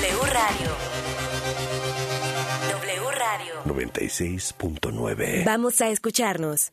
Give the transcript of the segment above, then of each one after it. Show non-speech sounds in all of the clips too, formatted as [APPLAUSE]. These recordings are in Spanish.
W Radio. W Radio. 96.9. Vamos a escucharnos.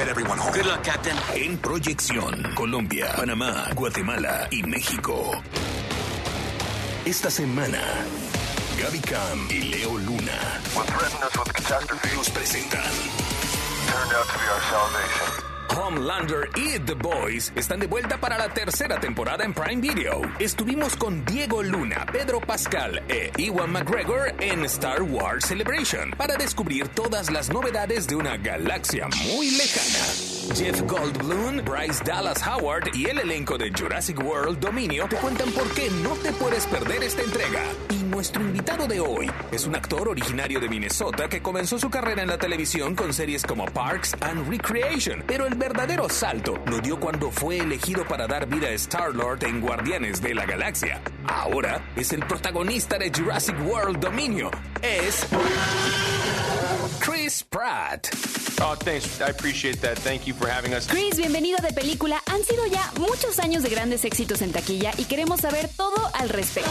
Get everyone home. Good luck, Captain. En proyección, Colombia, Panamá, Guatemala y México. Esta semana, Gaby Cam y Leo Luna What threatened us with catastrophe nos presentan turned out to be our salvation. Homelander y The Boys están de vuelta para la tercera temporada en Prime Video. Estuvimos con Diego Luna, Pedro Pascal e Iwan McGregor en Star Wars Celebration para descubrir todas las novedades de una galaxia muy lejana. Jeff Goldblum, Bryce Dallas Howard y el elenco de Jurassic World Dominio te cuentan por qué no te puedes perder esta entrega. Nuestro invitado de hoy es un actor originario de Minnesota que comenzó su carrera en la televisión con series como Parks and Recreation, pero el verdadero salto lo dio cuando fue elegido para dar vida a Star-Lord en Guardianes de la Galaxia. Ahora es el protagonista de Jurassic World Dominio. Es Chris Pratt. Oh, thanks. I appreciate that. Thank you for having us. Chris, bienvenido de película. Han sido ya muchos años de grandes éxitos en taquilla y queremos saber todo al respecto.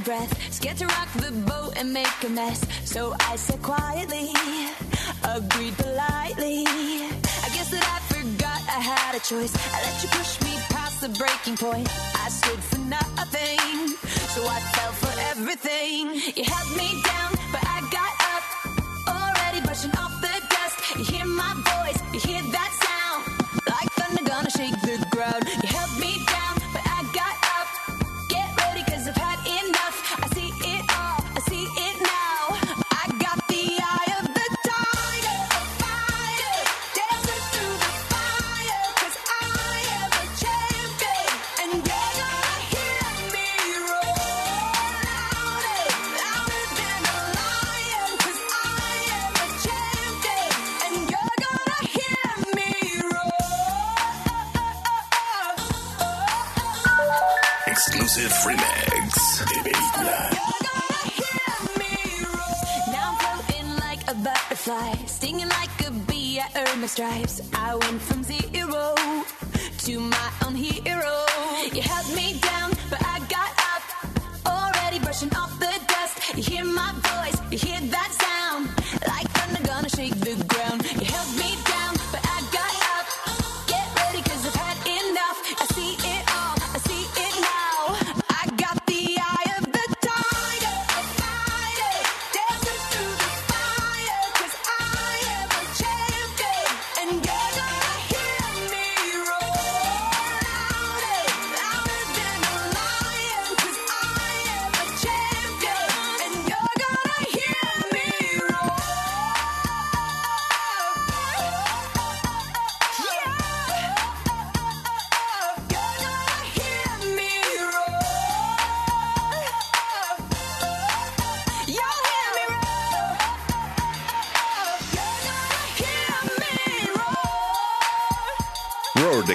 breath, scared to rock the boat and make a mess. So I said quietly, agreed politely. I guess that I forgot I had a choice. I let you push me past the breaking point. I stood for nothing, so I fell for everything. You held me down, but I got up. Already brushing off the dust. You hear my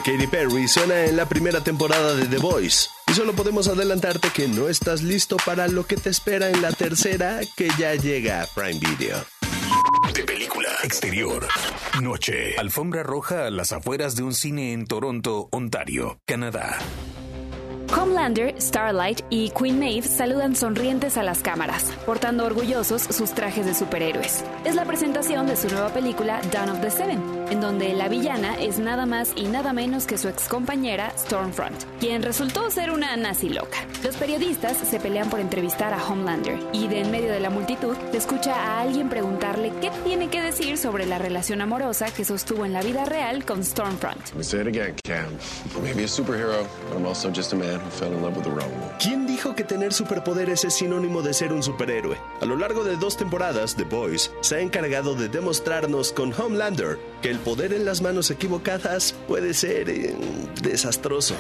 Katy Perry suena en la primera temporada de The Voice. Y solo podemos adelantarte que no estás listo para lo que te espera en la tercera que ya llega a Prime Video. De película. Exterior. Noche. Alfombra roja a las afueras de un cine en Toronto, Ontario, Canadá. Homelander, Starlight y Queen Maeve saludan sonrientes a las cámaras, portando orgullosos sus trajes de superhéroes. Es la presentación de su nueva película Dawn of the Seven. En donde la villana es nada más y nada menos que su excompañera Stormfront, quien resultó ser una nazi loca. Los periodistas se pelean por entrevistar a Homelander y de en medio de la multitud se escucha a alguien preguntarle qué tiene que decir sobre la relación amorosa que sostuvo en la vida real con Stormfront. ¿Quién dijo que tener superpoderes es sinónimo de ser un superhéroe? A lo largo de dos temporadas, The Boys se ha encargado de demostrarnos con Homelander que el poder en las manos equivocadas puede ser eh, desastroso.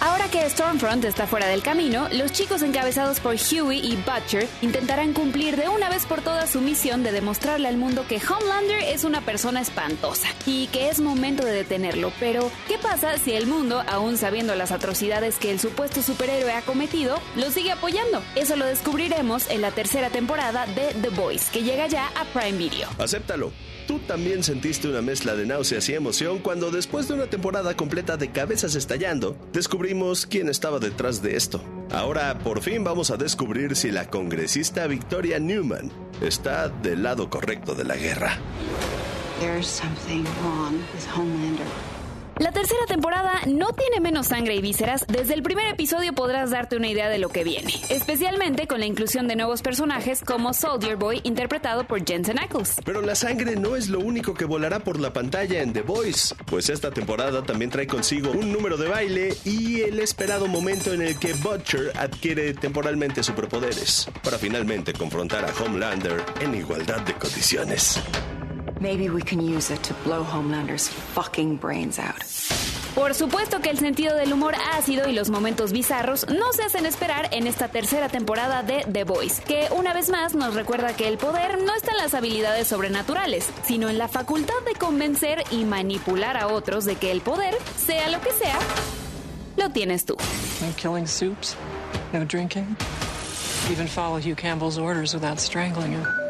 Ahora que Stormfront está fuera del camino, los chicos encabezados por Huey y Butcher intentarán cumplir de una vez por todas su misión de demostrarle al mundo que Homelander es una persona espantosa y que es momento de detenerlo. Pero, ¿qué pasa si el mundo, aún sabiendo las atrocidades que el supuesto superhéroe ha cometido, lo sigue apoyando? Eso lo descubriremos en la tercera temporada de The Boys, que llega ya a Prime Video. Acéptalo. Tú también sentiste una mezcla de náuseas y emoción cuando después de una temporada completa de cabezas estallando, descubrimos quién estaba detrás de esto. Ahora por fin vamos a descubrir si la congresista Victoria Newman está del lado correcto de la guerra. There's something wrong with Homelander. La tercera temporada no tiene menos sangre y vísceras. Desde el primer episodio podrás darte una idea de lo que viene, especialmente con la inclusión de nuevos personajes como Soldier Boy, interpretado por Jensen Ackles. Pero la sangre no es lo único que volará por la pantalla en The Voice, pues esta temporada también trae consigo un número de baile y el esperado momento en el que Butcher adquiere temporalmente superpoderes, para finalmente confrontar a Homelander en igualdad de condiciones. Maybe we can use it to blow Homelander's fucking brains out. Por supuesto que el sentido del humor ácido y los momentos bizarros no se hacen esperar en esta tercera temporada de The Voice, que una vez más nos recuerda que el poder no está en las habilidades sobrenaturales, sino en la facultad de convencer y manipular a otros de que el poder, sea lo que sea, lo tienes tú. No killing soups, no drinking, even follow Hugh Campbell's orders without strangling him.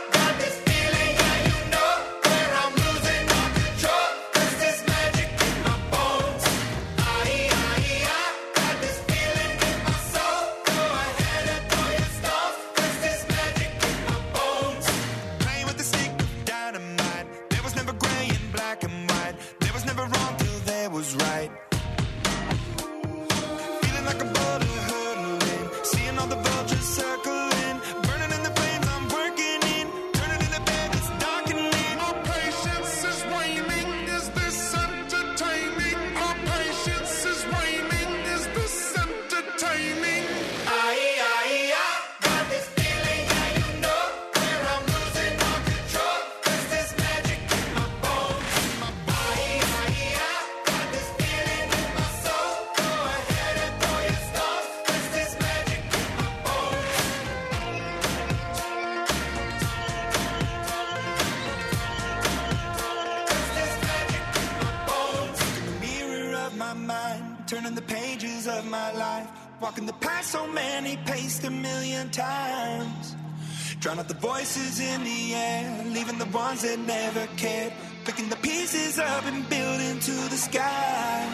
ones that never cared, picking the pieces up and building to the sky.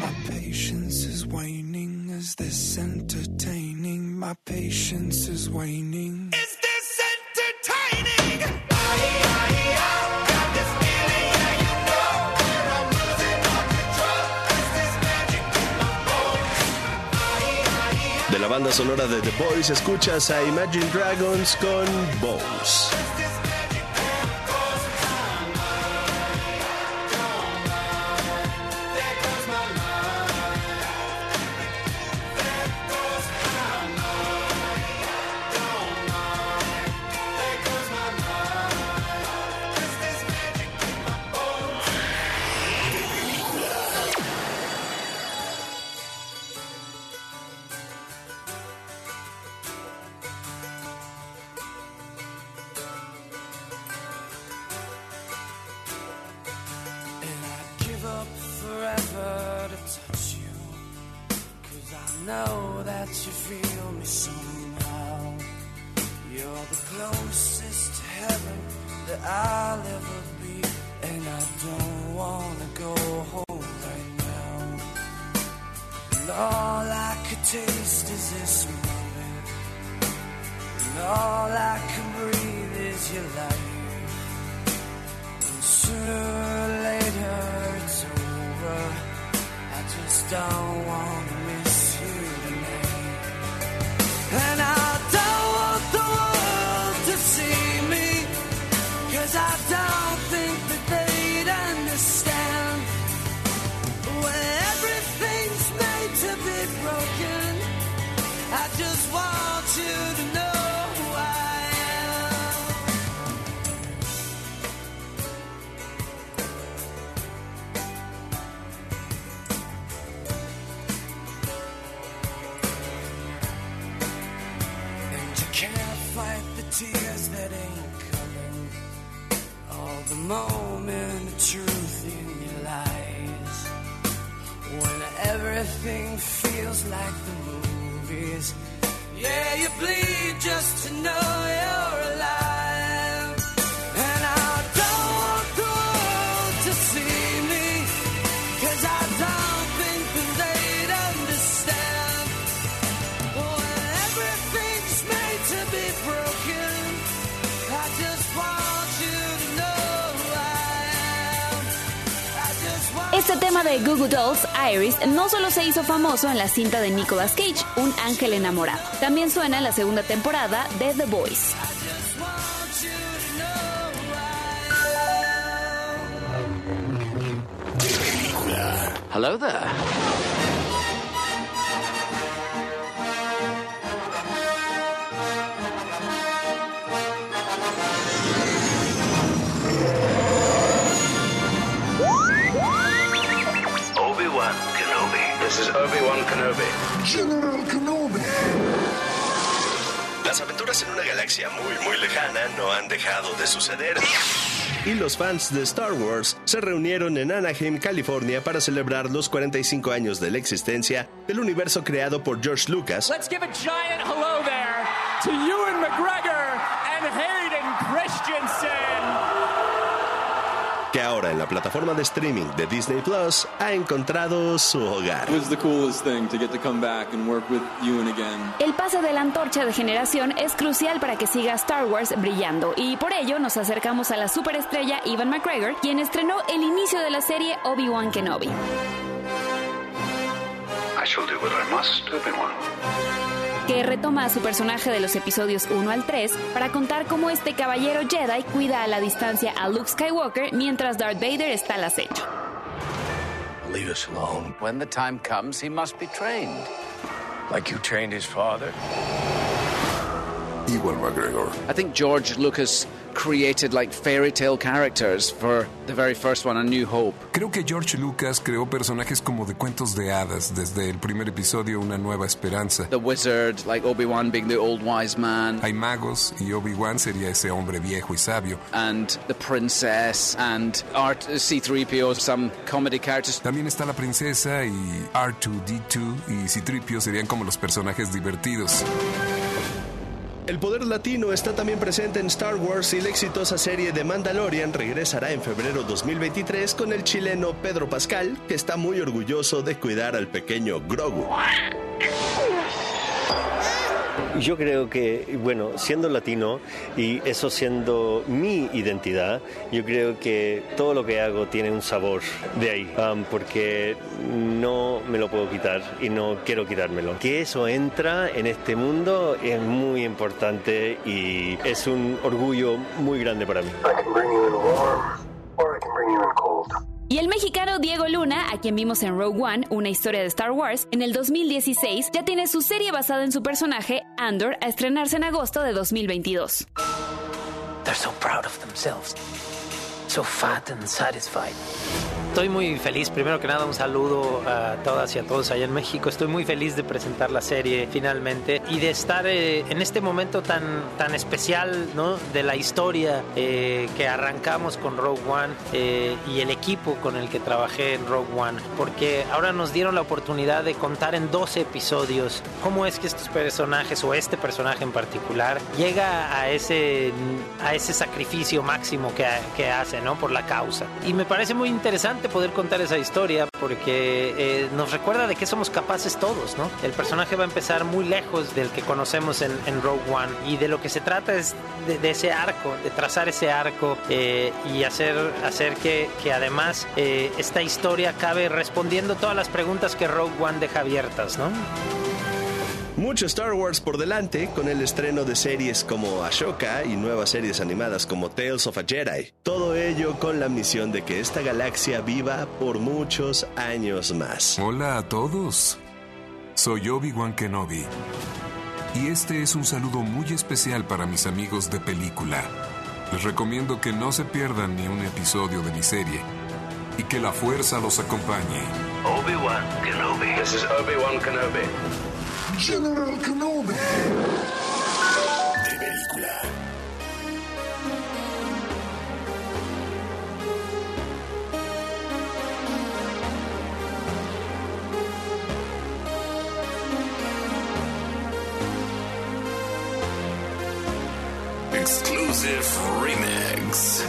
My patience is waning. Is this entertaining? My patience is waning. Is this entertaining? De la banda sonora de The Boys escuchas a Imagine Dragons con Bones. De Goo Goo Dolls, Iris, no solo se hizo famoso en la cinta de Nicolas Cage, Un ángel enamorado. También suena en la segunda temporada de The Boys. Hello there. Obi-Wan Kenobi. General Kenobi. Las aventuras en una galaxia muy muy lejana no han dejado de suceder. Y los fans de Star Wars se reunieron en Anaheim, California para celebrar los 45 años de la existencia del universo creado por George Lucas, Let's give a giant hello there to Ewan McGregor and Hayden Christensen. Que ahora en la plataforma de streaming de Disney Plus ha encontrado su hogar. El pase de la antorcha de generación es crucial para que siga Star Wars brillando y por ello nos acercamos a la superestrella Ivan McGregor, quien estrenó el inicio de la serie Obi-Wan Kenobi. I shall do what I must, Obi-Wan. Que retoma a su personaje de los episodios 1 al 3 para contar cómo este caballero Jedi cuida a la distancia a Luke Skywalker mientras Darth Vader está al acecho. Leave us alone. When the time comes, he must be trained. Like you trained his father? Ewan McGregor. I think George Lucas created like fairy tale characters for the very first one, A New Hope. Creo que George Lucas creó personajes como de cuentos de hadas desde el primer episodio Una Nueva Esperanza. The wizard, like Obi-Wan being the old wise man. Hay magos y Obi-Wan sería ese hombre viejo y sabio. And the princess and Art C3PO, some comedy characters. También está la princesa y R2D2 y C-3PO serían como los personajes divertidos. El poder latino está también presente en Star Wars y la exitosa serie de Mandalorian regresará en febrero 2023 con el chileno Pedro Pascal, que está muy orgulloso de cuidar al pequeño Grogu. Yo creo que, bueno, siendo latino y eso siendo mi identidad, yo creo que todo lo que hago tiene un sabor de ahí, um, porque no me lo puedo quitar y no quiero quitármelo. Que eso entra en este mundo es muy importante y es un orgullo muy grande para mí. I can bring you in warm, or I can bring you in cold. Y el mexicano Diego Luna, a quien vimos en Rogue One, una historia de Star Wars, en el 2016 ya tiene su serie basada en su personaje, Andor, a estrenarse en agosto de 2022. They're so proud of themselves. So fat and satisfied. Estoy muy feliz, primero que nada un saludo a todas y a todos allá en México. Estoy muy feliz de presentar la serie finalmente y de estar eh, en este momento tan, tan especial ¿no? de la historia eh, que arrancamos con Rogue One eh, y el equipo con el que trabajé en Rogue One, porque ahora nos dieron la oportunidad de contar en 12 episodios cómo es que estos personajes o este personaje en particular llega a ese, a ese sacrificio máximo que, que hace ¿no? por la causa. Y me parece muy interesante poder contar esa historia porque eh, nos recuerda de que somos capaces todos, ¿no? El personaje va a empezar muy lejos del que conocemos en, en Rogue One y de lo que se trata es de, de ese arco, de trazar ese arco eh, y hacer, hacer que, que además eh, esta historia acabe respondiendo todas las preguntas que Rogue One deja abiertas, ¿no? Mucho Star Wars por delante con el estreno de series como Ashoka y nuevas series animadas como Tales of a Jedi. Todo ello con la misión de que esta galaxia viva por muchos años más. Hola a todos. Soy Obi-Wan Kenobi. Y este es un saludo muy especial para mis amigos de película. Les recomiendo que no se pierdan ni un episodio de mi serie y que la fuerza los acompañe. Obi-Wan Kenobi. This is Obi-Wan Kenobi. General Kenobi. De película. Exclusive Remix.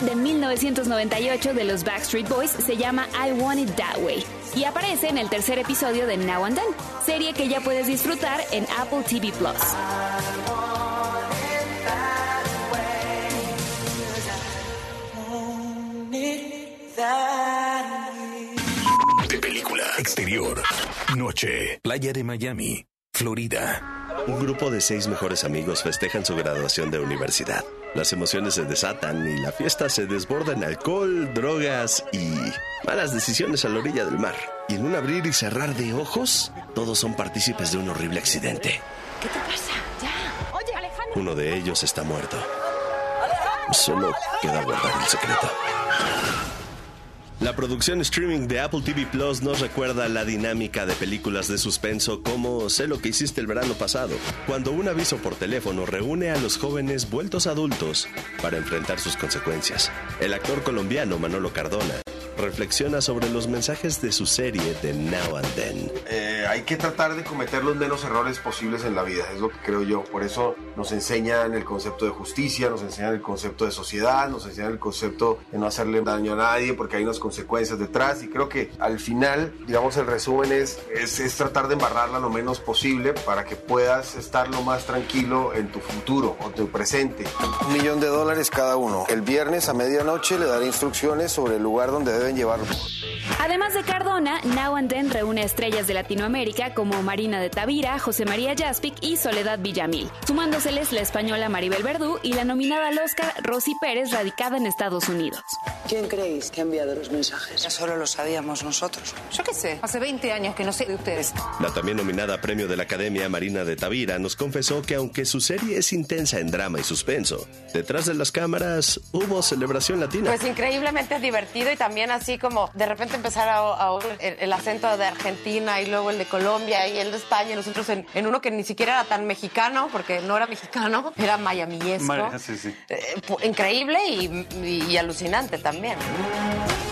De 1998 de los Backstreet Boys se llama I Want It That Way y aparece en el tercer episodio de Now and Then, serie que ya puedes disfrutar en Apple TV Plus. De película. Exterior. Noche. Playa de Miami. Florida. Un grupo de seis mejores amigos festejan su graduación de universidad. Las emociones se desatan y la fiesta se desborda en alcohol, drogas y malas decisiones a la orilla del mar. Y en un abrir y cerrar de ojos, todos son partícipes de un horrible accidente. ¿Qué te pasa? Ya. Oye, Alejandro. Uno de ellos está muerto. Solo queda guardar el secreto. La producción streaming de Apple TV Plus nos recuerda la dinámica de películas de suspenso como Sé lo que hiciste el verano pasado, cuando un aviso por teléfono reúne a los jóvenes vueltos adultos para enfrentar sus consecuencias. El actor colombiano Manolo Cardona reflexiona sobre los mensajes de su serie de Now and Then. Eh, hay que tratar de cometer los menos errores posibles en la vida, es lo que creo yo. Por eso nos enseñan el concepto de justicia, nos enseñan el concepto de sociedad, nos enseñan el concepto de no hacerle daño a nadie porque hay unas consecuencias detrás y creo que al final, digamos, el resumen es, es, es tratar de embarrarla lo menos posible para que puedas estar lo más tranquilo en tu futuro o tu presente. Un millón de dólares cada uno. El viernes a medianoche le daré instrucciones sobre el lugar donde deben llevarlo. Además de Cardona, Now and Then reúne estrellas de Latinoamérica como Marina de Tavira, José María Jaspic y Soledad Villamil, sumándoseles la española Maribel Verdú y la nominada al Oscar Rosy Pérez, radicada en Estados Unidos. ¿Quién creéis que ha enviado los mensajes? Ya solo lo sabíamos nosotros. Yo qué sé, hace 20 años que no sé de ustedes. La también nominada a premio de la Academia Marina de Tavira nos confesó que aunque su serie es intensa en drama y suspenso, detrás de las cámaras hubo celebración latina. Pues increíblemente divertido y también así como de repente empezar a, a oír el, el acento de Argentina y luego el de Colombia y el de España y nosotros en, en uno que ni siquiera era tan mexicano, porque no era mexicano, [LAUGHS] era mayamillesco. Sí, sí. Eh, increíble y, y- y alucinante también.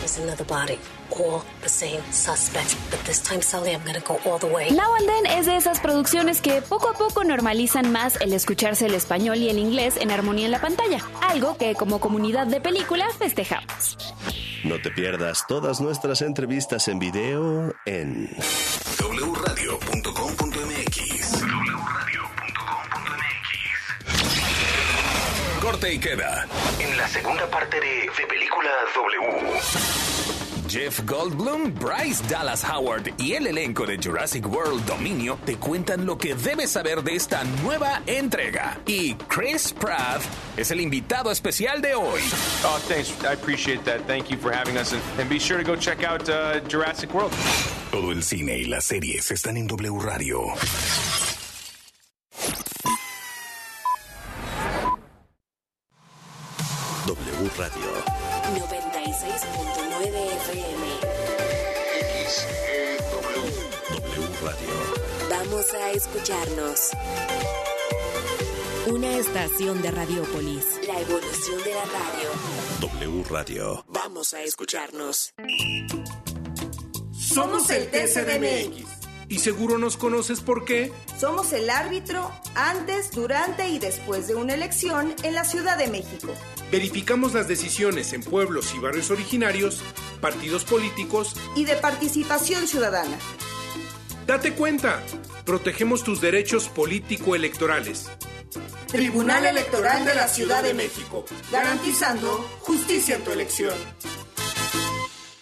Another body. All the same suspect. But this time, Sally, I'm gonna go all the way. Now and Then es de esas producciones que poco a poco normalizan más el escucharse el español y el inglés en armonía en la pantalla, algo que como comunidad de película festejamos. No te pierdas todas nuestras entrevistas en video en Corte y queda. En la segunda parte de De Película W. Jeff Goldblum, Bryce Dallas Howard y el elenco de Jurassic World Dominio te cuentan lo que debes saber de esta nueva entrega. Y Chris Pratt es el invitado especial de hoy. Oh, thanks. I appreciate that. Thank you for having us. And, and be sure to go check out uh, Jurassic World. Todo el cine y las series están en W Radio. W Radio. 96.9 FM. W Radio. Vamos a escucharnos. Una estación de Radiopolis. La evolución de la radio. W Radio. Vamos a escucharnos. Somos el TCDMX. Y seguro nos conoces por qué. Somos el árbitro antes, durante y después de una elección en la Ciudad de México. Verificamos las decisiones en pueblos y barrios originarios, partidos políticos. Y de participación ciudadana. Date cuenta, protegemos tus derechos político-electorales. Tribunal Electoral de la Ciudad de México. Garantizando justicia en tu elección.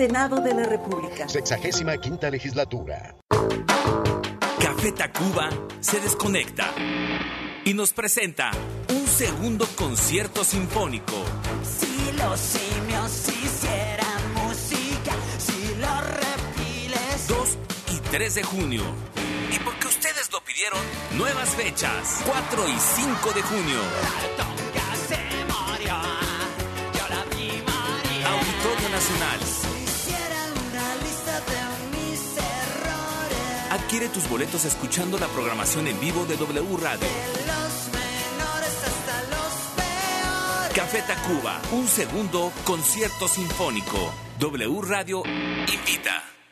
Senado de la República. Sexagésima quinta legislatura. Café Tacuba se desconecta y nos presenta un segundo concierto sinfónico. Si los simios hicieran música, si los reptiles. 2 y 3 de junio. Y porque ustedes lo pidieron, nuevas fechas. 4 y 5 de junio. Tonga se murió, yo la vi. Auditorio Nacional. Adquiere tus boletos escuchando la programación en vivo de W Radio. De los menores hasta los peores. Café Tacuba, un segundo concierto sinfónico. W Radio invita.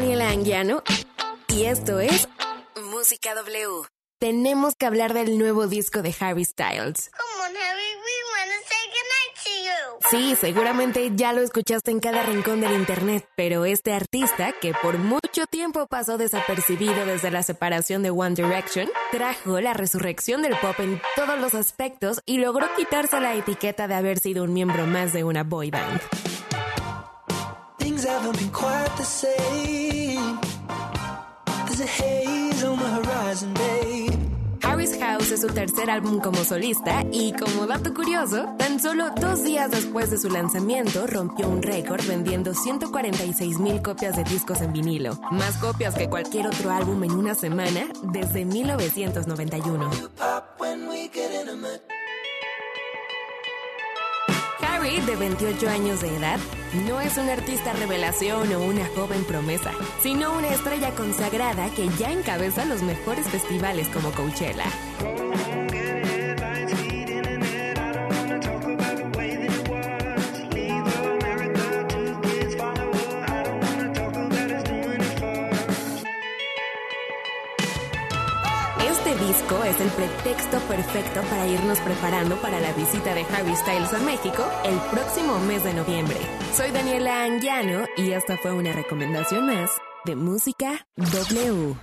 Daniela Anguiano y esto es Música W. Tenemos que hablar del nuevo disco de Harry Styles. Come on, Harry, we wanna say goodnight to you. Sí, seguramente ya lo escuchaste en cada rincón del internet, pero este artista, que por mucho tiempo pasó desapercibido desde la separación de One Direction, trajo la resurrección del pop en todos los aspectos y logró quitarse la etiqueta de haber sido un miembro más de una boy band. Things haven't been quite the same. There's a haze on the horizon, babe. Harry's House es su tercer álbum como solista y como dato curioso, tan solo dos días después de su lanzamiento rompió un récord vendiendo 146 mil copias de discos en vinilo, más copias que cualquier otro álbum en una semana desde 1991. Harry, de 28 años de edad, no es un artista revelación o una joven promesa, sino una estrella consagrada que ya encabeza los mejores festivales como Coachella. Es el pretexto perfecto para irnos preparando para la visita de Harry Styles a México el próximo mes de noviembre. Soy Daniela Anguiano y esta fue una recomendación más de Música W.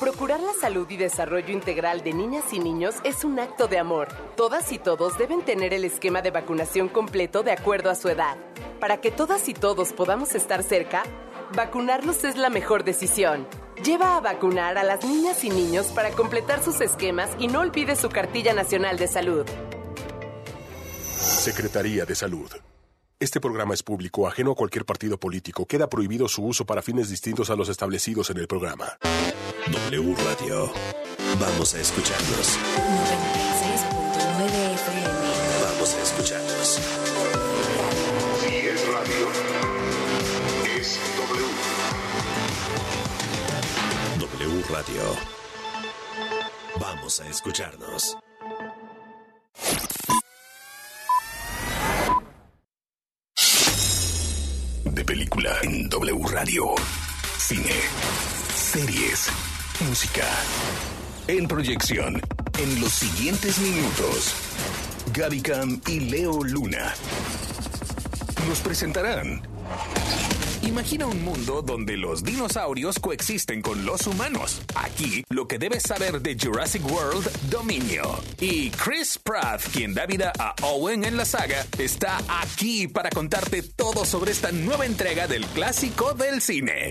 Procurar la salud y desarrollo integral de niñas y niños es un acto de amor. Todas y todos deben tener el esquema de vacunación completo de acuerdo a su edad. Para que todas y todos podamos estar cerca, vacunarlos es la mejor decisión. Lleva a vacunar a las niñas y niños para completar sus esquemas y no olvide su cartilla nacional de salud. Secretaría de Salud. Este programa es público, ajeno a cualquier partido político. Queda prohibido su uso para fines distintos a los establecidos en el programa. W Radio. Vamos a escucharnos. Radio. Vamos a escucharnos. De película en W Radio. Cine. Series. Música. En proyección. En los siguientes minutos. Gaby Cam y Leo Luna. Nos presentarán. Imagina un mundo donde los dinosaurios coexisten con los humanos. Aquí, lo que debes saber de Jurassic World Dominio. Y Chris Pratt, quien da vida a Owen en la saga, está aquí para contarte todo sobre esta nueva entrega del clásico del cine.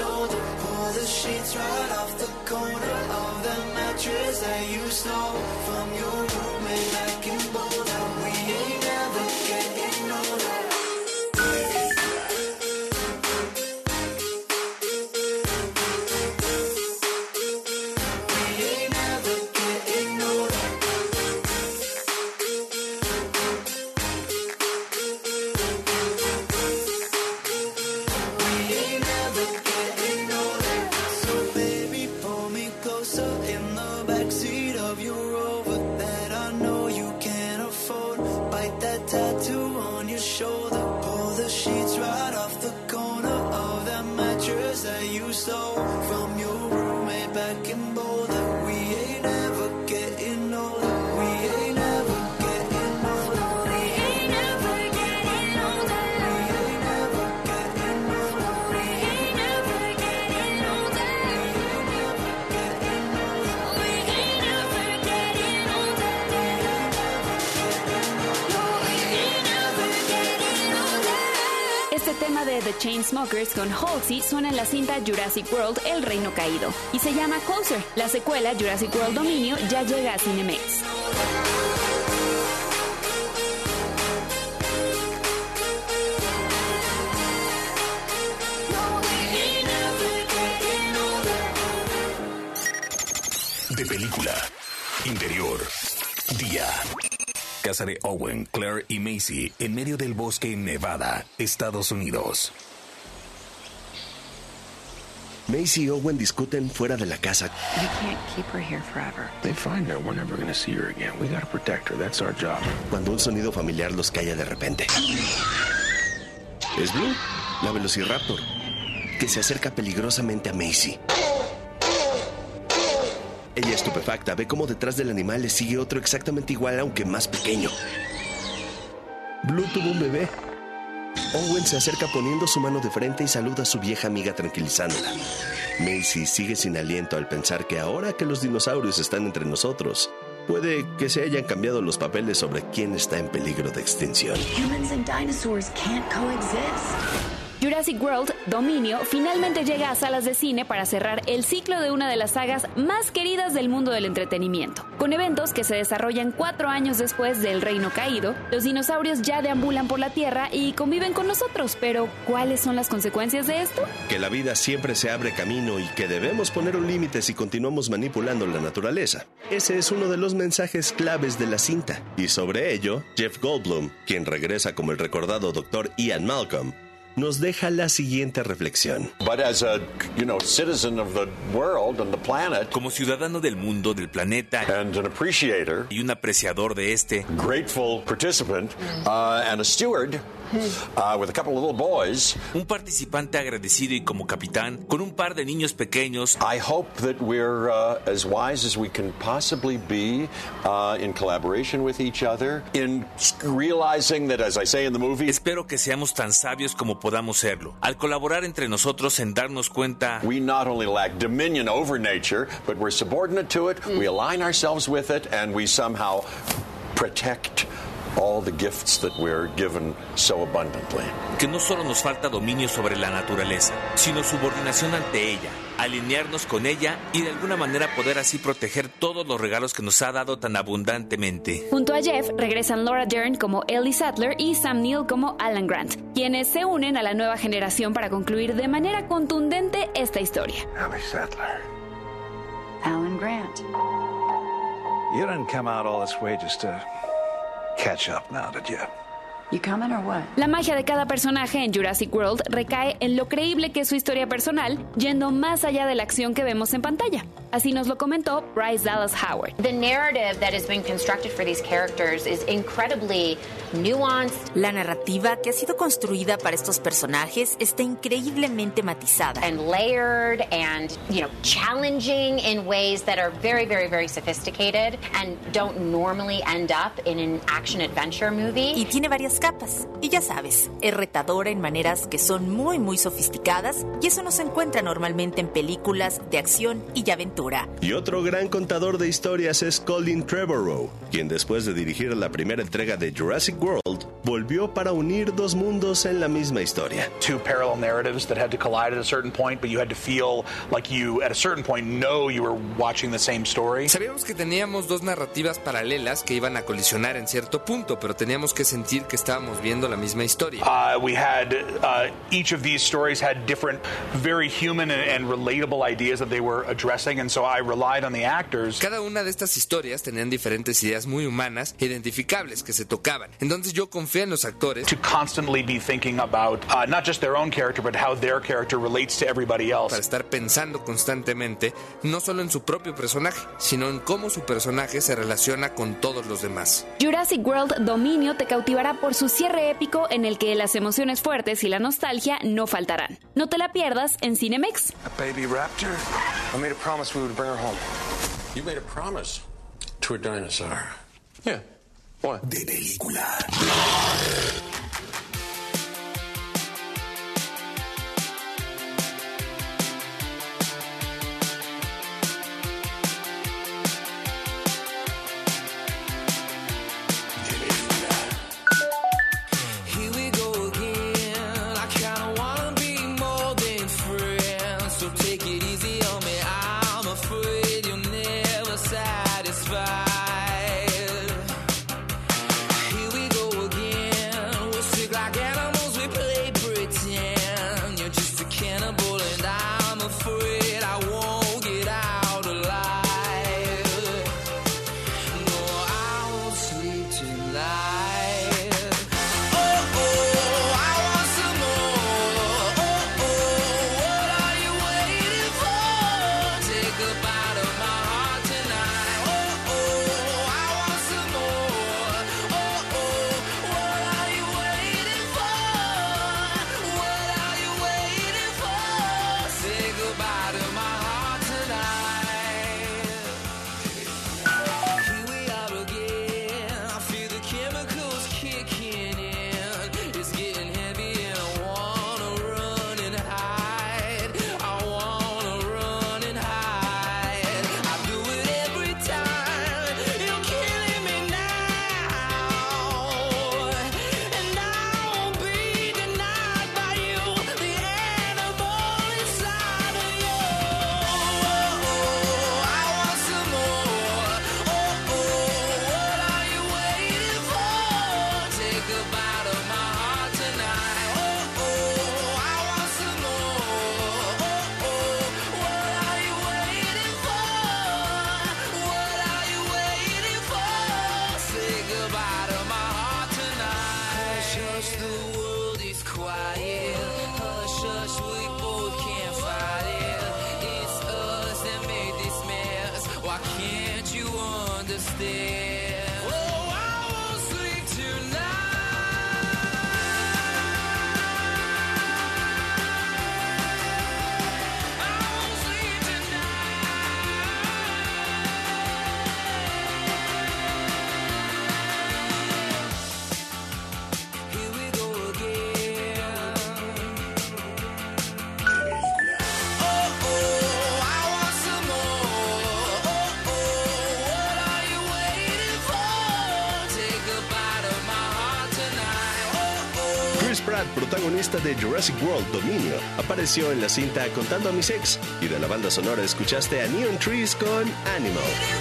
Shoulder. Pull the sheets right off the corner of the mattress that you stole Chainsmokers con Halsey suena en la cinta Jurassic World El Reino Caído y se llama Closer. La secuela Jurassic World Dominio ya llega a Cinemex. De película. Interior. Día. Casa de Owen, Claire y Macy en medio del bosque en Nevada, Estados Unidos. Macy y Owen discuten fuera de la casa. We can't keep her here forever. They find her, we're never gonna see her again. We gotta protect her. That's our job. Cuando un sonido familiar los calla de repente. Es Blue, la Velociraptor, que se acerca peligrosamente a Macy. Ella estupefacta ve cómo detrás del animal le sigue otro exactamente igual, aunque más pequeño. Blue tuvo un bebé. Owen se acerca poniendo su mano de frente y saluda a su vieja amiga tranquilizándola. Macy sigue sin aliento al pensar que ahora que los dinosaurios están entre nosotros, puede que se hayan cambiado los papeles sobre quién está en peligro de extinción. Humans and dinosaurs can't coexist. Jurassic World Dominio finalmente llega a salas de cine para cerrar el ciclo de una de las sagas más queridas del mundo del entretenimiento. Con eventos que se desarrollan cuatro años después del Reino Caído, los dinosaurios ya deambulan por la Tierra y conviven con nosotros, pero ¿cuáles son las consecuencias de esto? Que la vida siempre se abre camino y que debemos poner un límite si continuamos manipulando la naturaleza. Ese es uno de los mensajes claves de la cinta. Y sobre ello, Jeff Goldblum, quien regresa como el recordado Dr. Ian Malcolm, nos deja la siguiente reflexión. But as a, you know, citizen of the world and the planet, Como ciudadano del mundo, del planeta and an appreciator, y un apreciador de este, grateful participant, uh, and a steward, uh, [LAUGHS] with a couple of little boys, un participante agradecido y como capitán, con un par de niños pequeños, I hope that we're uh, as wise as we can possibly be uh, in collaboration with each other, in realizing that, as I say in the movie, espero que seamos tan sabios como podamos serlo. Al colaborar entre nosotros en darnos cuenta, we not only lack dominion over nature, but we're subordinate to it, we align ourselves with it, and we somehow protect all the gifts that we're given so abundantly. que no solo nos falta dominio sobre la naturaleza, sino subordinación ante ella, alinearnos con ella y de alguna manera poder así proteger todos los regalos que nos ha dado tan abundantemente. Junto a Jeff regresan Laura Dern como Ellie Sattler y Sam Neill como Alan Grant, quienes se unen a la nueva generación para concluir de manera contundente esta historia. Ellie Sattler. Alan Grant. You didn't come out all this way just to catch up now, did you? You coming or what? La magia de cada personaje en Jurassic World recae en lo creíble que es su historia personal, yendo más allá de la acción que vemos en pantalla. Así nos lo comentó Bryce Dallas Howard. The narrative that has been constructed for these characters is incredibly nuanced. La narrativa que ha sido construida para estos personajes está increíblemente matizada. and layered and you know challenging in ways that are very very very sophisticated and don't normally end up in an action adventure movie Y tiene varias capas. Y ya sabes, es retadora en maneras que son muy muy sofisticadas y eso no se encuentra normalmente en películas de acción y aventura. Y otro gran contador de historias es Colin Trevorrow, quien después de dirigir la primera entrega de Jurassic World, volvió para unir dos mundos en la misma historia. two parallel narratives that had to collide at a certain point, but you had to feel like you, at a certain point, know you were watching the same story. Sabíamos que teníamos dos narrativas paralelas que iban a colisionar en cierto punto, pero teníamos que sentir que estábamos viendo la misma historia. Uh, we had uh, each of these stories had different, very human and, and relatable ideas that they were addressing, and so I relied on the actors. Cada una de estas historias tenían diferentes ideas muy humanas, e identificables, que se tocaban. Entonces yo confié en los actores To constantly be thinking about uh, not just their own character, but how their character relates to everybody else. para estar pensando constantemente no solo en su propio personaje, sino en cómo su personaje se relaciona con todos los demás. Jurassic World Dominio te cautivará por su cierre épico en el que las emociones fuertes y la nostalgia no faltarán. No te la pierdas en Cinemex. A baby protagonista de Jurassic World Dominio, apareció en la cinta Contando a mis ex y de la banda sonora escuchaste a Neon Trees con Animal.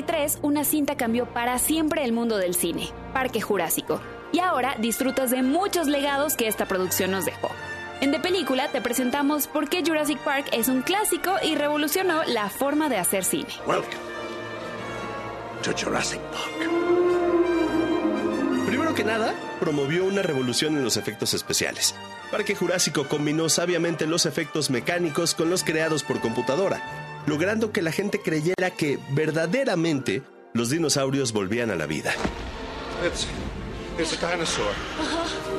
1993, una cinta cambió para siempre el mundo del cine, Parque Jurásico, y ahora disfrutas de muchos legados que esta producción nos dejó. En The Película te presentamos por qué Jurassic Park es un clásico y revolucionó la forma de hacer cine. Welcome to Jurassic Park. Primero que nada, promovió una revolución en los efectos especiales. Parque Jurásico combinó sabiamente los efectos mecánicos con los creados por computadora, logrando que la gente creyera que verdaderamente los dinosaurios volvían a la vida. It's, it's a dinosaur. [LAUGHS]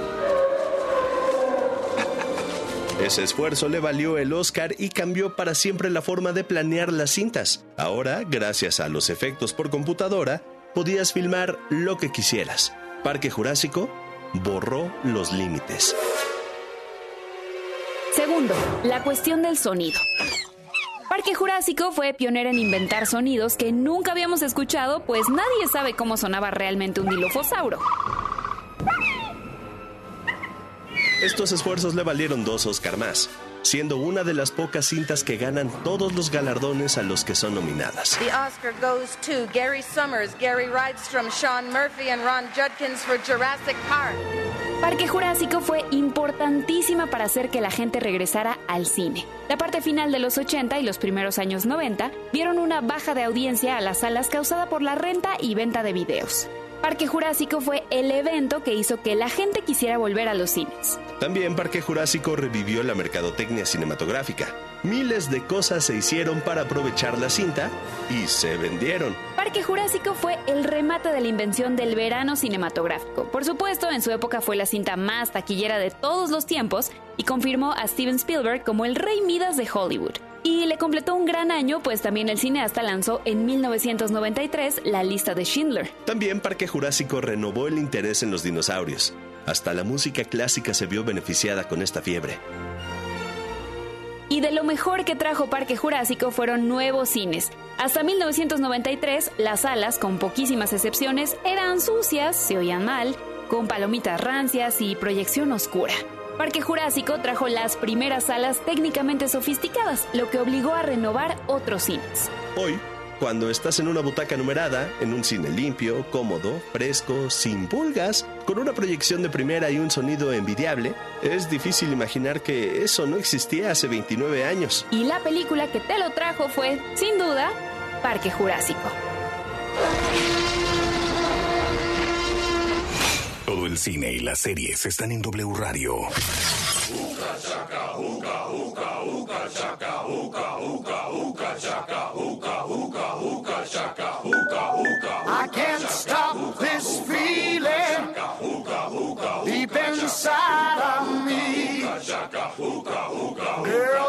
Ese esfuerzo le valió el Oscar y cambió para siempre la forma de planear las cintas. Ahora, gracias a los efectos por computadora, podías filmar lo que quisieras. Parque Jurásico borró los límites. Segundo, la cuestión del sonido. Parque Jurásico fue pionero en inventar sonidos que nunca habíamos escuchado, pues nadie sabe cómo sonaba realmente un dilofosauro. Estos esfuerzos le valieron dos Oscar más, siendo una de las pocas cintas que ganan todos los galardones a los que son nominadas. The Oscar goes to Gary Summers, Gary Rydstrom, Sean Murphy, and Ron Judkins for Jurassic Park. Parque Jurásico fue importantísima para hacer que la gente regresara al cine. La parte final de los 80 y los primeros años 90 vieron una baja de audiencia a las salas causada por la renta y venta de videos. Parque Jurásico fue el evento que hizo que la gente quisiera volver a los cines. También Parque Jurásico revivió la mercadotecnia cinematográfica. Miles de cosas se hicieron para aprovechar la cinta y se vendieron. Parque Jurásico fue el remate de la invención del verano cinematográfico. Por supuesto, en su época fue la cinta más taquillera de todos los tiempos y confirmó a Steven Spielberg como el rey Midas de Hollywood. Y le completó un gran año, pues también el cineasta lanzó en 1993 la lista de Schindler. También Parque Jurásico renovó el interés en los dinosaurios. Hasta la música clásica se vio beneficiada con esta fiebre. Y de lo mejor que trajo Parque Jurásico fueron nuevos cines. Hasta 1993, las salas, con poquísimas excepciones, eran sucias, se oían mal, con palomitas rancias y proyección oscura. Parque Jurásico trajo las primeras salas técnicamente sofisticadas, lo que obligó a renovar otros cines. Hoy, cuando estás en una butaca numerada, en un cine limpio, cómodo, fresco, sin pulgas, con una proyección de primera y un sonido envidiable, es difícil imaginar que eso no existía hace 29 años. Y la película que te lo trajo fue, sin duda, Parque Jurásico. Todo el cine y las series están en W Radio.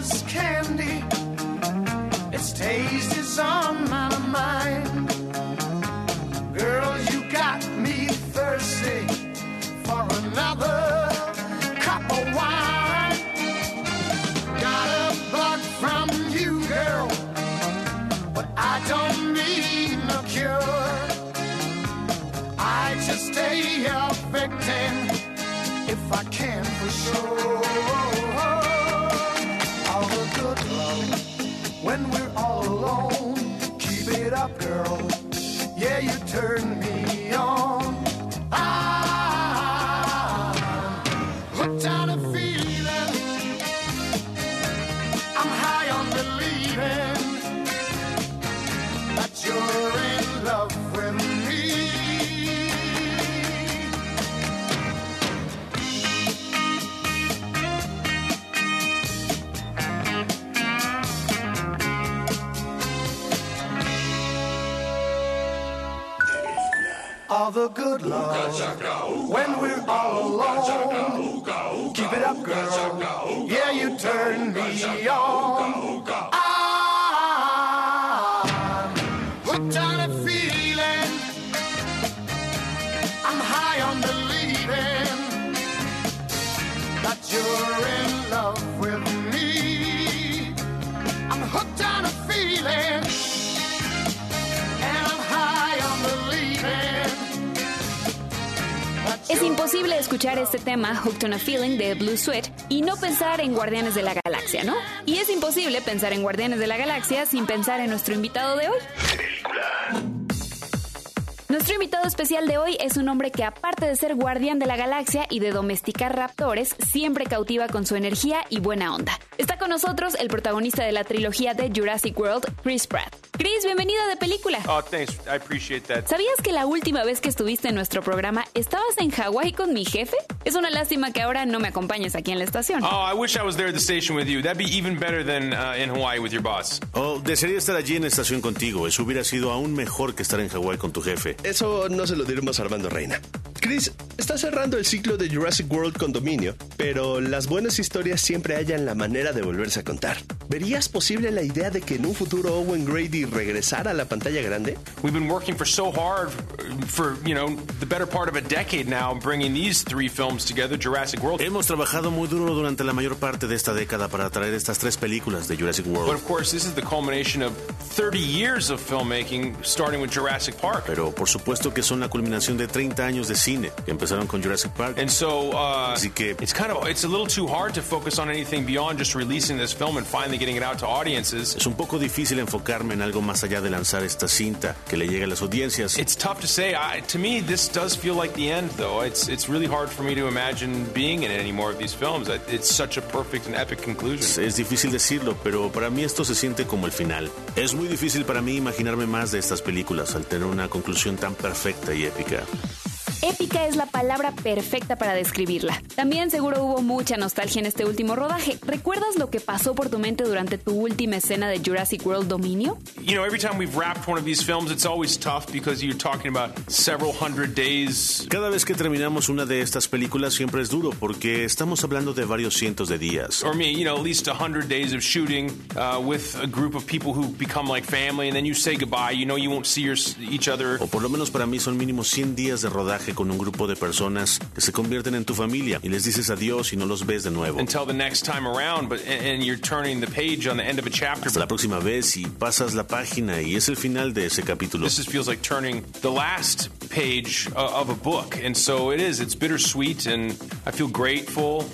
As candy. Its taste is on the good love when we're all alone. Keep it up, girl. Yeah, you turn me on. I'm hooked on a feeling. I'm high on believing that you're in love with me. I'm hooked on a feeling. Es imposible escuchar este tema, Hooked on a Feeling, de Blue Sweat, y no pensar en Guardianes de la Galaxia, ¿no? Y es imposible pensar en Guardianes de la Galaxia sin pensar en nuestro invitado de hoy. Nuestro invitado especial de hoy es un hombre que aparte de ser guardián de la galaxia y de domesticar raptores, siempre cautiva con su energía y buena onda. Está con nosotros el protagonista de la trilogía de Jurassic World, Chris Pratt. Chris, bienvenido de película. Oh, thanks. I appreciate that. ¿Sabías que la última vez que estuviste en nuestro programa estabas en Hawái con mi jefe? Es una lástima que ahora no me acompañes aquí en la estación. Oh, I wish I was there at the station with you. That'd be even better than uh, in Hawaii with your boss. Oh, desearía estar allí en la estación contigo. Eso hubiera sido aún mejor que estar en Hawái con tu jefe. Eso no se lo diremos a Armando Reina. Chris, está cerrando el ciclo de Jurassic World con dominio, pero las buenas historias siempre hallan la manera de volverse a contar. ¿Verías posible la idea de que en un futuro Owen Grady regresara a la pantalla grande? We've been working for so hard for, you know, the better part of a decade now bringing these three films together, Jurassic World. Hemos trabajado muy duro durante la mayor parte de esta década para traer estas tres películas de Jurassic But World. of course, this is the culmination of 30 years of filmmaking, starting with Jurassic Park. Pero por supuesto que son la culminación de 30 años de cine que empezaron con Jurassic Park. And so, uh, Así que it's kind of it's a little too hard to focus on anything beyond just releasing this film and finally getting it out to audiences. es un poco difícil enfocarme en algo más allá de lanzar esta cinta que le llegue a las audiencias. It's tough to say. I, to me, this does feel like the end, though. It's it's really hard for me to imagine being in any more of these films. It's such a perfect and epic conclusion. Es difícil decirlo, pero para mí esto se siente como el final. Es muy difícil para mí imaginarme más de estas películas al tener una conclusión tan perfecta y épica. Épica es la palabra perfecta para describirla. También seguro hubo mucha nostalgia en este último rodaje. ¿Recuerdas lo que pasó por tu mente durante tu última escena de Jurassic World Dominio? You know, every time we've wrapped one of these films, it's always tough because you're talking about several hundred days. Cada vez que terminamos una de estas películas siempre es duro porque estamos hablando de varios cientos de días. Or me, you know, at least a hundred days of shooting uh, with a group of people who become like family, and then you say goodbye. You know, you won't see your, each other. O por lo menos para mí son mínimo 100 días de rodaje con un grupo de personas que se convierten en tu familia y les dices adiós y no los ves de nuevo. Hasta la próxima vez y pasas la página y es el final de ese capítulo. This feels like turning the last page uh, of a book, and so it is. It's bittersweet, and I feel grateful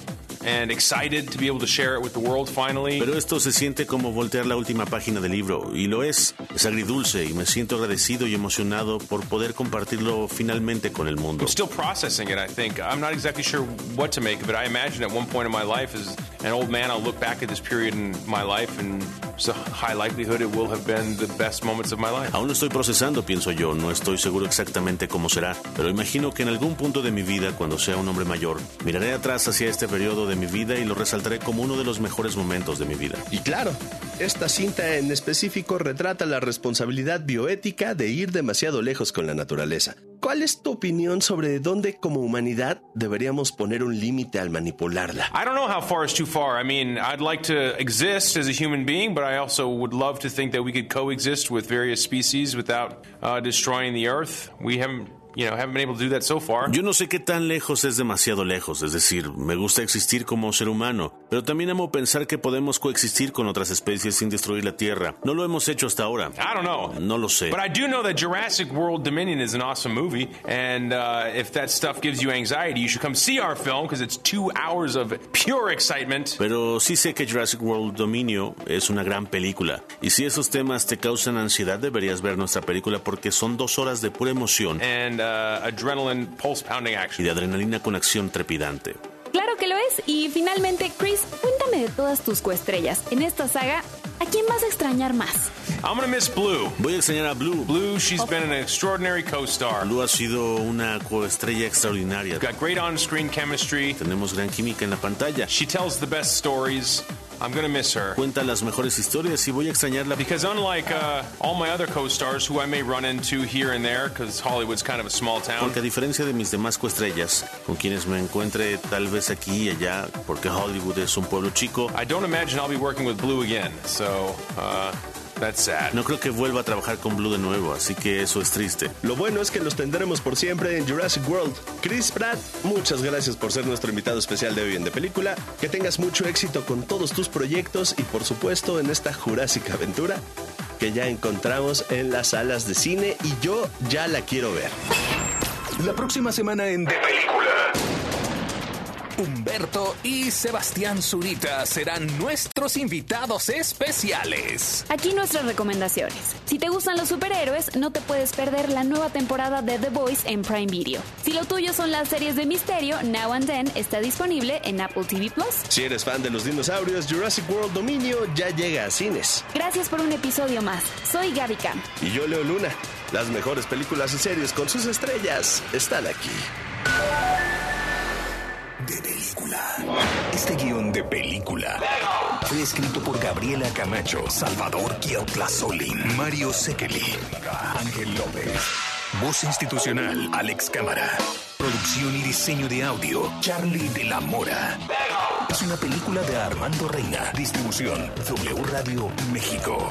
and excited to be able to share it with the world finally. Pero esto se siente como voltear la última página del libro, y lo es. Es agridulce y me siento agradecido y emocionado por poder compartirlo finalmente con el mundo. I'm still processing it, I think. I'm not exactly sure what to make of it. I imagine at one point in my life, as an old man, I'll look back at this period in my life, and a high likelihood it will have been the best moments of my life. Aún lo estoy procesando, pienso yo, no estoy seguro exactamente cómo será, pero imagino que en algún punto de mi vida, cuando sea un hombre mayor, miraré atrás hacia este periodo de mi vida y lo resaltaré como uno de los mejores momentos de mi vida. Y claro, esta cinta en específico retrata la responsabilidad bioética de ir demasiado lejos con la naturaleza. ¿Cuál es tu opinión sobre dónde como humanidad deberíamos poner un límite al manipularla? I don't know how far is too far. I mean, I'd like to exist as a human being, but I also would love to think that we could coexist with various species without uh, destroying the earth. We haven't, you know, haven't been able to do that so far. Yo no sé qué tan lejos es demasiado lejos, es decir, me gusta existir como ser humano, pero también amo pensar que podemos coexistir con otras especies sin destruir la Tierra. No lo hemos hecho hasta ahora. I don't know. No lo sé. But I do know that Jurassic World Dominion is an awesome movie, and uh, if that stuff gives you anxiety, you should come see our film because it's two hours of pure excitement. Pero sí sé que Jurassic World Dominio es una gran película. Y si esos temas te causan ansiedad, deberías ver nuestra película porque son dos horas de pura emoción and uh, y action. de adrenalina con acción trepidante. Claro que lo es. Y finalmente, Chris, cuéntame de todas tus coestrellas. En esta saga, ¿a quién vas a extrañar más? I'm gonna miss Blue. Voy a enseñar a Blue. Blue, she's been an extraordinary co-star. Blue ha sido una coestrella extraordinaria. Got great on-screen chemistry. Tenemos gran química en la pantalla. She tells the best stories. I'm gonna miss her. Cuenta las mejores historias y voy a extrañarla. Because unlike uh, all my other co-stars who I may run into here and there, because Hollywood's kind of a small town. Porque a diferencia de mis demás coestrellas, con quienes me encuentre tal vez aquí y allá, porque Hollywood es un pueblo chico, I don't imagine I'll be working with Blue again. So, uh, that's sad. no creo que vuelva a trabajar con Blue de nuevo, así que eso es triste. Lo bueno es que los tendremos por siempre en Jurassic World. Chris Pratt, muchas gracias por ser nuestro invitado especial de hoy en De Película. Que tengas mucho éxito con todos tus proyectos y por supuesto en esta jurásica aventura que ya encontramos en las salas de cine y yo ya la quiero ver. La próxima semana en De Película. Humberto y Sebastián Zurita serán nuestros invitados especiales. Aquí nuestras recomendaciones. Si te gustan los superhéroes, no te puedes perder la nueva temporada de The Voice en Prime Video. Si lo tuyo son las series de misterio, Now and Then está disponible en Apple TV Plus. Si eres fan de los dinosaurios, Jurassic World Dominio ya llega a cines. Gracias por un episodio más. Soy Gaby Cam. Y yo, Leo Luna. Las mejores películas y series con sus estrellas están aquí. De película. Este guion de película fue escrito por Gabriela Camacho, Salvador Solin, Mario Sekeli, Ángel López. Voz institucional, Alex Cámara. Producción y diseño de audio, Charlie de la Mora. Es una película de Armando Reina. Distribución, W Radio México.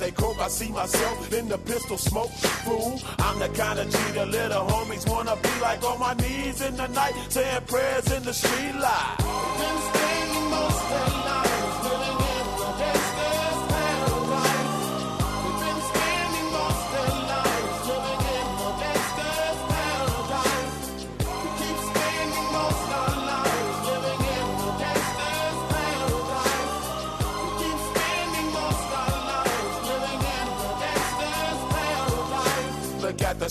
They croak, I see myself in the pistol smoke. Fool, I'm the kind of G the little homies wanna be like on my knees in the night, saying prayers in the street light.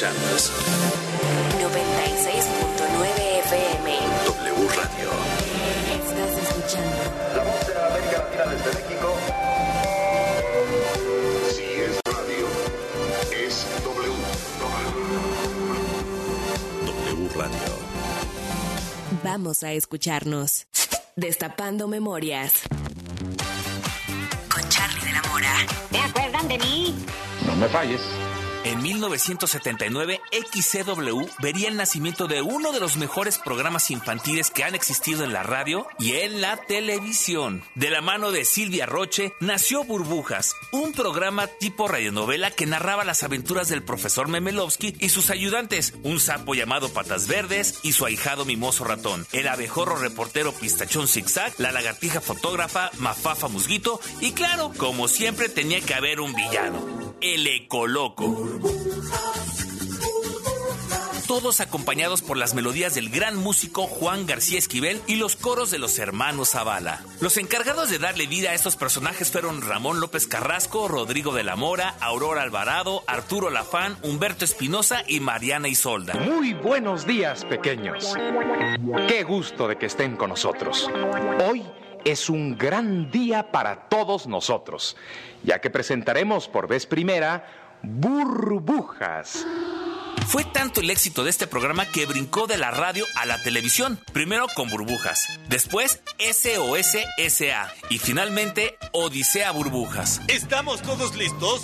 Vamos a escucharnos. 96.9 FM. W Radio. Estás escuchando. La voz de América Latina desde México. Si es radio, es W. W Radio. Vamos a escucharnos. Destapando memorias. Con Charlie de la Mora. ¿Te acuerdan de mí? No me falles. En 1979, XCW vería el nacimiento de uno de los mejores programas infantiles que han existido en la radio y en la televisión. De la mano de Silvia Roche, nació Burbujas, un programa tipo radionovela que narraba las aventuras del profesor Memelovsky y sus ayudantes, un sapo llamado Patas Verdes y su ahijado mimoso ratón, el abejorro reportero Pistachón Zigzag, la lagartija fotógrafa Mafafa Musguito y claro, como siempre tenía que haber un villano, el Ecoloco. Todos acompañados por las melodías del gran músico Juan García Esquivel y los coros de los hermanos Zavala. Los encargados de darle vida a estos personajes fueron Ramón López Carrasco, Rodrigo de la Mora, Aurora Alvarado, Arturo Lafán, Humberto Espinosa y Mariana Isolda. Muy buenos días, pequeños. Qué gusto de que estén con nosotros. Hoy es un gran día para todos nosotros, ya que presentaremos por vez primera Burbujas. Fue tanto el éxito de este programa que brincó de la radio a la televisión, primero con Burbujas, después SOS SA y finalmente Odisea Burbujas. ¿Estamos todos listos?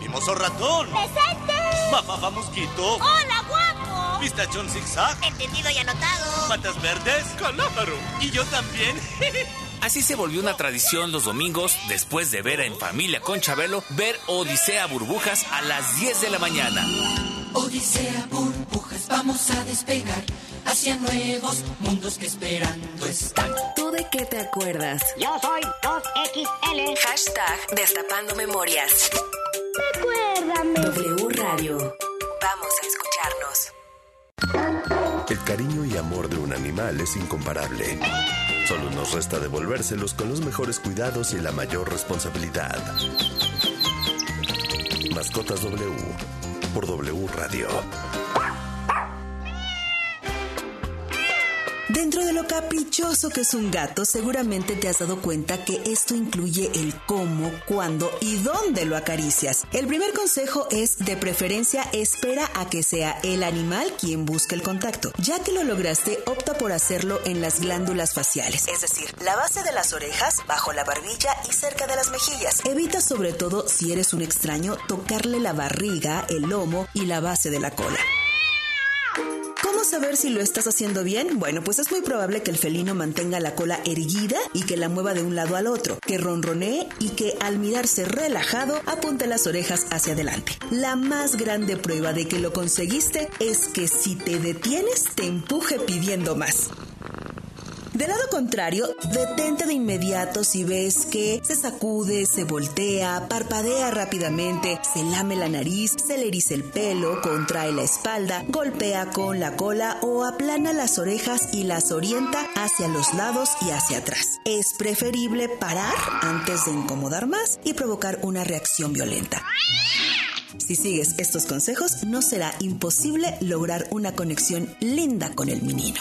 Mimoso ratón. ¡Presente! Mafafa mosquito. ¡Hola, guapo! Pistachón zigzag. Entendido y anotado. Patas verdes. Calámaro. Y yo también. [LAUGHS] Así se volvió una tradición los domingos, después de ver en familia con Chabelo, ver Odisea Burbujas a las 10 de la mañana. Odisea, burbujas, vamos a despegar hacia nuevos mundos que esperando están. ¿Tú de qué te acuerdas? Yo soy 2XL. Hashtag Destapando Memorias. Recuérdame. W Radio. Vamos a escucharnos. El cariño y amor de un animal es incomparable. Solo nos resta devolvérselos con los mejores cuidados y la mayor responsabilidad. Mascotas W por W Radio. Dentro de lo caprichoso que es un gato, seguramente te has dado cuenta que esto incluye el cómo, cuándo y dónde lo acaricias. El primer consejo es, de preferencia, espera a que sea el animal quien busque el contacto. Ya que lo lograste, opta por hacerlo en las glándulas faciales, es decir, la base de las orejas, bajo la barbilla y cerca de las mejillas. Evita sobre todo, si eres un extraño, tocarle la barriga, el lomo y la base de la cola. ¿Cómo saber si lo estás haciendo bien? Bueno, pues es muy probable que el felino mantenga la cola erguida y que la mueva de un lado al otro, que ronronee y que al mirarse relajado apunte las orejas hacia adelante. La más grande prueba de que lo conseguiste es que si te detienes te empuje pidiendo más. Del lado contrario, detente de inmediato si ves que se sacude, se voltea, parpadea rápidamente, se lame la nariz, se le eriza el pelo, contrae la espalda, golpea con la cola o aplana las orejas y las orienta hacia los lados y hacia atrás. Es preferible parar antes de incomodar más y provocar una reacción violenta. Si sigues estos consejos, no será imposible lograr una conexión linda con el menino.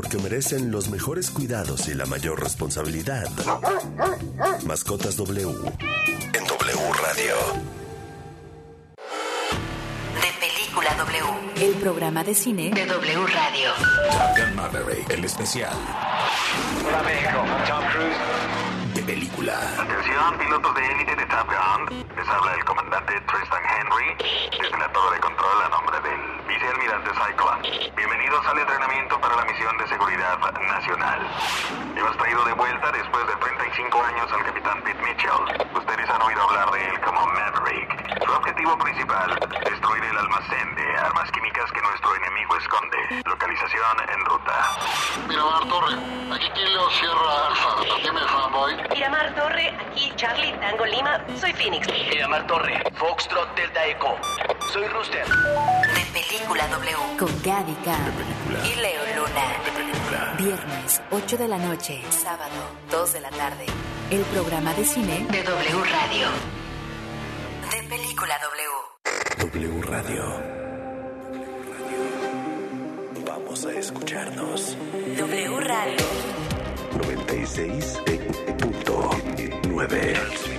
Porque merecen los mejores cuidados y la mayor responsabilidad. Mascotas W en W Radio. De Película W. El programa de cine de W Radio. Top Gun Maverick, el especial. Hola México, Tom Cruise. De película. Atención, pilotos de élite de Top Gun. Les habla el comandante Tristan Henry desde la torre de control a nombre del vicealmirante Cyclone. Bienvenidos al entrenamiento para la misión de seguridad nacional. Hemos traído de vuelta después de 35 años al capitán Pete Mitchell. Ustedes han oído hablar de él como Maverick. Su objetivo principal, destruir el almacén de armas químicas que nuestro enemigo esconde. Localización en ruta. Miramar Torre, aquí Kilo Sierra Alfa, dime fanboy. Miramar Torre, aquí Charlie Tango Lima, soy Phoenix. Miramar Torre, Foxtrot Delta Echo, soy Rooster. De Película W. Con Gaby K. Y Leo Luna. De película. Viernes, 8 de la noche. Sábado, 2 de la tarde. el programa de cine de W Radio. De película W. W Radio. Vamos a escucharnos. W Radio. 96.9.